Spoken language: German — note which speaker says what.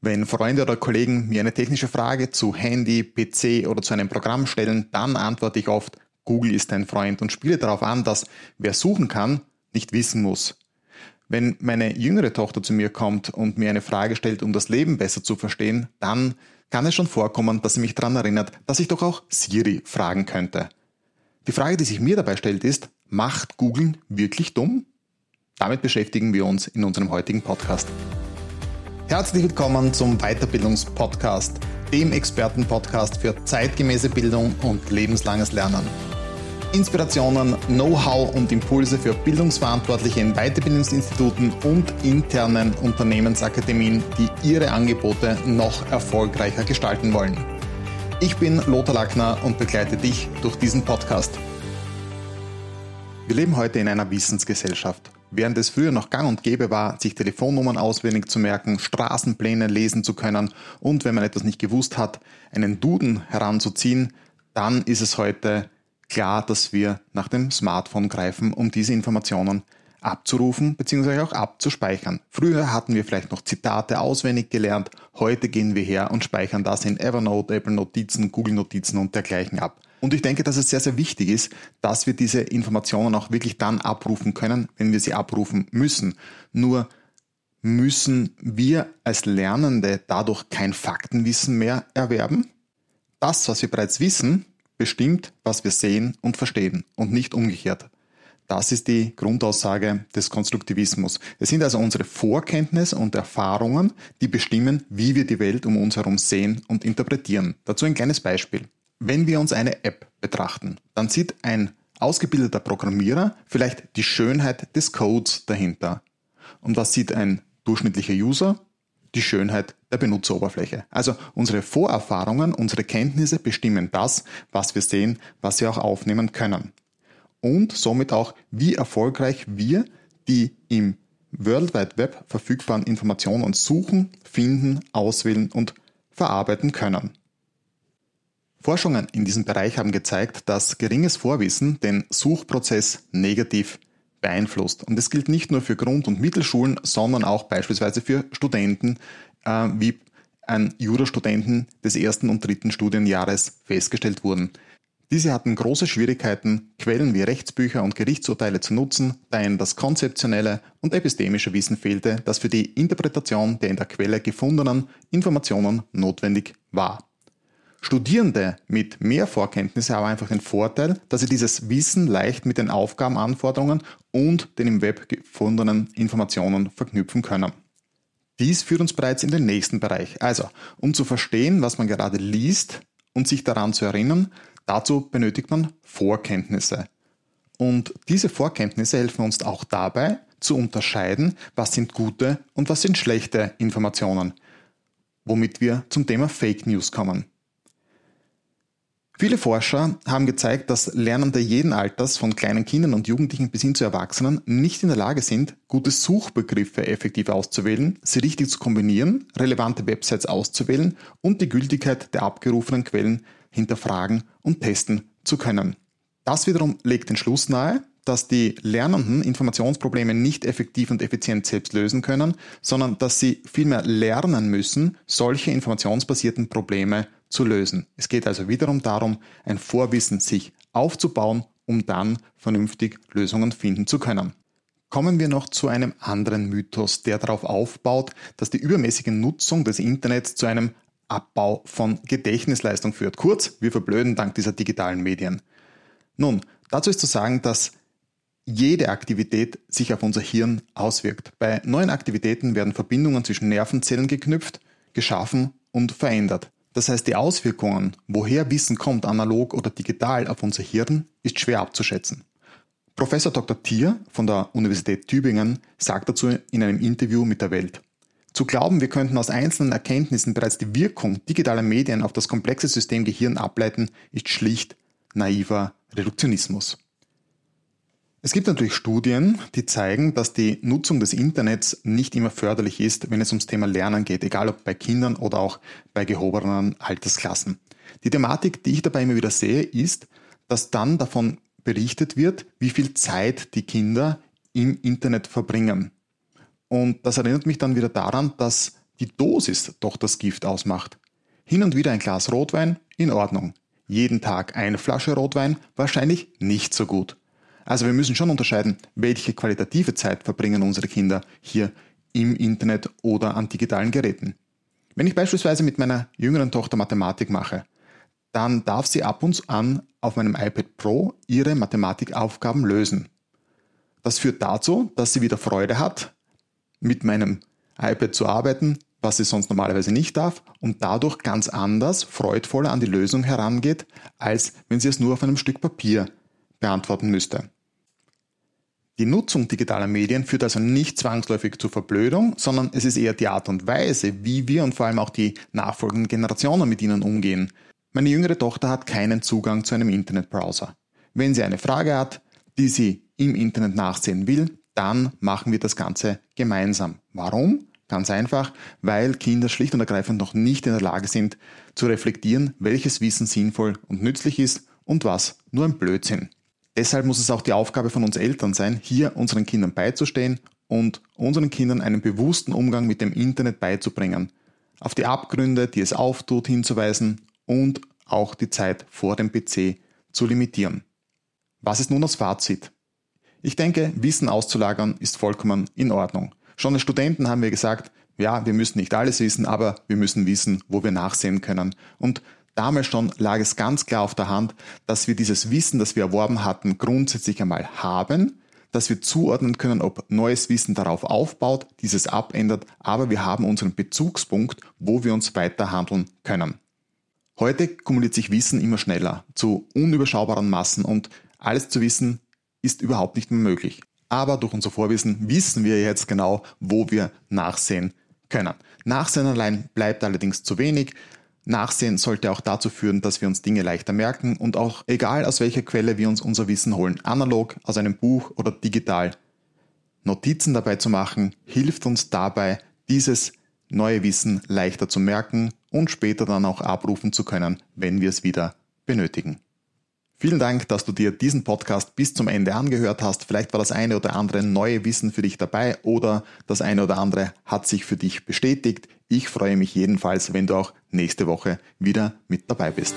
Speaker 1: Wenn Freunde oder Kollegen mir eine technische Frage zu Handy, PC oder zu einem Programm stellen, dann antworte ich oft, Google ist dein Freund und spiele darauf an, dass wer suchen kann, nicht wissen muss. Wenn meine jüngere Tochter zu mir kommt und mir eine Frage stellt, um das Leben besser zu verstehen, dann kann es schon vorkommen, dass sie mich daran erinnert, dass ich doch auch Siri fragen könnte. Die Frage, die sich mir dabei stellt, ist, macht Google wirklich dumm? Damit beschäftigen wir uns in unserem heutigen Podcast. Herzlich willkommen zum Weiterbildungspodcast, dem Expertenpodcast für zeitgemäße Bildung und lebenslanges Lernen. Inspirationen, Know-how und Impulse für Bildungsverantwortliche in Weiterbildungsinstituten und internen Unternehmensakademien, die ihre Angebote noch erfolgreicher gestalten wollen. Ich bin Lothar Lackner und begleite dich durch diesen Podcast. Wir leben heute in einer Wissensgesellschaft. Während es früher noch gang und gäbe war, sich Telefonnummern auswendig zu merken, Straßenpläne lesen zu können und wenn man etwas nicht gewusst hat, einen Duden heranzuziehen, dann ist es heute klar, dass wir nach dem Smartphone greifen, um diese Informationen abzurufen bzw. auch abzuspeichern. Früher hatten wir vielleicht noch Zitate auswendig gelernt, heute gehen wir her und speichern das in Evernote, Apple Notizen, Google Notizen und dergleichen ab. Und ich denke, dass es sehr, sehr wichtig ist, dass wir diese Informationen auch wirklich dann abrufen können, wenn wir sie abrufen müssen. Nur müssen wir als Lernende dadurch kein Faktenwissen mehr erwerben? Das, was wir bereits wissen, bestimmt, was wir sehen und verstehen und nicht umgekehrt. Das ist die Grundaussage des Konstruktivismus. Es sind also unsere Vorkenntnisse und Erfahrungen, die bestimmen, wie wir die Welt um uns herum sehen und interpretieren. Dazu ein kleines Beispiel. Wenn wir uns eine App betrachten, dann sieht ein ausgebildeter Programmierer vielleicht die Schönheit des Codes dahinter. Und was sieht ein durchschnittlicher User? die Schönheit der Benutzeroberfläche. Also unsere Vorerfahrungen, unsere Kenntnisse bestimmen das, was wir sehen, was wir auch aufnehmen können. Und somit auch, wie erfolgreich wir die im World Wide Web verfügbaren Informationen suchen, finden, auswählen und verarbeiten können. Forschungen in diesem Bereich haben gezeigt, dass geringes Vorwissen den Suchprozess negativ beeinflusst. Und das gilt nicht nur für Grund- und Mittelschulen, sondern auch beispielsweise für Studenten, äh, wie an Jurastudenten des ersten und dritten Studienjahres festgestellt wurden. Diese hatten große Schwierigkeiten, Quellen wie Rechtsbücher und Gerichtsurteile zu nutzen, da ihnen das konzeptionelle und epistemische Wissen fehlte, das für die Interpretation der in der Quelle gefundenen Informationen notwendig war. Studierende mit mehr Vorkenntnisse haben einfach den Vorteil, dass sie dieses Wissen leicht mit den Aufgabenanforderungen und den im Web gefundenen Informationen verknüpfen können. Dies führt uns bereits in den nächsten Bereich. Also, um zu verstehen, was man gerade liest und sich daran zu erinnern, dazu benötigt man Vorkenntnisse. Und diese Vorkenntnisse helfen uns auch dabei zu unterscheiden, was sind gute und was sind schlechte Informationen, womit wir zum Thema Fake News kommen. Viele Forscher haben gezeigt, dass Lernende jeden Alters, von kleinen Kindern und Jugendlichen bis hin zu Erwachsenen, nicht in der Lage sind, gute Suchbegriffe effektiv auszuwählen, sie richtig zu kombinieren, relevante Websites auszuwählen und die Gültigkeit der abgerufenen Quellen hinterfragen und testen zu können. Das wiederum legt den Schluss nahe, dass die Lernenden Informationsprobleme nicht effektiv und effizient selbst lösen können, sondern dass sie vielmehr lernen müssen, solche informationsbasierten Probleme zu lösen. Es geht also wiederum darum, ein Vorwissen sich aufzubauen, um dann vernünftig Lösungen finden zu können. Kommen wir noch zu einem anderen Mythos, der darauf aufbaut, dass die übermäßige Nutzung des Internets zu einem Abbau von Gedächtnisleistung führt. Kurz, wir verblöden dank dieser digitalen Medien. Nun, dazu ist zu sagen, dass jede Aktivität sich auf unser Hirn auswirkt. Bei neuen Aktivitäten werden Verbindungen zwischen Nervenzellen geknüpft, geschaffen und verändert. Das heißt, die Auswirkungen, woher Wissen kommt, analog oder digital, auf unser Hirn, ist schwer abzuschätzen. Professor Dr. Thier von der Universität Tübingen sagt dazu in einem Interview mit der Welt. Zu glauben, wir könnten aus einzelnen Erkenntnissen bereits die Wirkung digitaler Medien auf das komplexe System Gehirn ableiten, ist schlicht naiver Reduktionismus. Es gibt natürlich Studien, die zeigen, dass die Nutzung des Internets nicht immer förderlich ist, wenn es ums Thema Lernen geht, egal ob bei Kindern oder auch bei gehobenen Altersklassen. Die Thematik, die ich dabei immer wieder sehe, ist, dass dann davon berichtet wird, wie viel Zeit die Kinder im Internet verbringen. Und das erinnert mich dann wieder daran, dass die Dosis doch das Gift ausmacht. Hin und wieder ein Glas Rotwein, in Ordnung. Jeden Tag eine Flasche Rotwein, wahrscheinlich nicht so gut. Also wir müssen schon unterscheiden, welche qualitative Zeit verbringen unsere Kinder hier im Internet oder an digitalen Geräten. Wenn ich beispielsweise mit meiner jüngeren Tochter Mathematik mache, dann darf sie ab und an auf meinem iPad Pro ihre Mathematikaufgaben lösen. Das führt dazu, dass sie wieder Freude hat, mit meinem iPad zu arbeiten, was sie sonst normalerweise nicht darf, und dadurch ganz anders, freudvoller an die Lösung herangeht, als wenn sie es nur auf einem Stück Papier beantworten müsste. Die Nutzung digitaler Medien führt also nicht zwangsläufig zur Verblödung, sondern es ist eher die Art und Weise, wie wir und vor allem auch die nachfolgenden Generationen mit ihnen umgehen. Meine jüngere Tochter hat keinen Zugang zu einem Internetbrowser. Wenn sie eine Frage hat, die sie im Internet nachsehen will, dann machen wir das Ganze gemeinsam. Warum? Ganz einfach, weil Kinder schlicht und ergreifend noch nicht in der Lage sind zu reflektieren, welches Wissen sinnvoll und nützlich ist und was nur ein Blödsinn. Deshalb muss es auch die Aufgabe von uns Eltern sein, hier unseren Kindern beizustehen und unseren Kindern einen bewussten Umgang mit dem Internet beizubringen, auf die Abgründe, die es auftut, hinzuweisen und auch die Zeit vor dem PC zu limitieren. Was ist nun das Fazit? Ich denke, Wissen auszulagern ist vollkommen in Ordnung. Schon als Studenten haben wir gesagt, ja, wir müssen nicht alles wissen, aber wir müssen wissen, wo wir nachsehen können. Und Damals schon lag es ganz klar auf der Hand, dass wir dieses Wissen, das wir erworben hatten, grundsätzlich einmal haben, dass wir zuordnen können, ob neues Wissen darauf aufbaut, dieses abändert, aber wir haben unseren Bezugspunkt, wo wir uns weiter handeln können. Heute kumuliert sich Wissen immer schneller zu unüberschaubaren Massen und alles zu wissen ist überhaupt nicht mehr möglich. Aber durch unser Vorwissen wissen wir jetzt genau, wo wir nachsehen können. Nachsehen allein bleibt allerdings zu wenig. Nachsehen sollte auch dazu führen, dass wir uns Dinge leichter merken und auch egal aus welcher Quelle wir uns unser Wissen holen, analog, aus einem Buch oder digital, Notizen dabei zu machen, hilft uns dabei, dieses neue Wissen leichter zu merken und später dann auch abrufen zu können, wenn wir es wieder benötigen. Vielen Dank, dass du dir diesen Podcast bis zum Ende angehört hast. Vielleicht war das eine oder andere neue Wissen für dich dabei oder das eine oder andere hat sich für dich bestätigt. Ich freue mich jedenfalls, wenn du auch nächste Woche wieder mit dabei bist.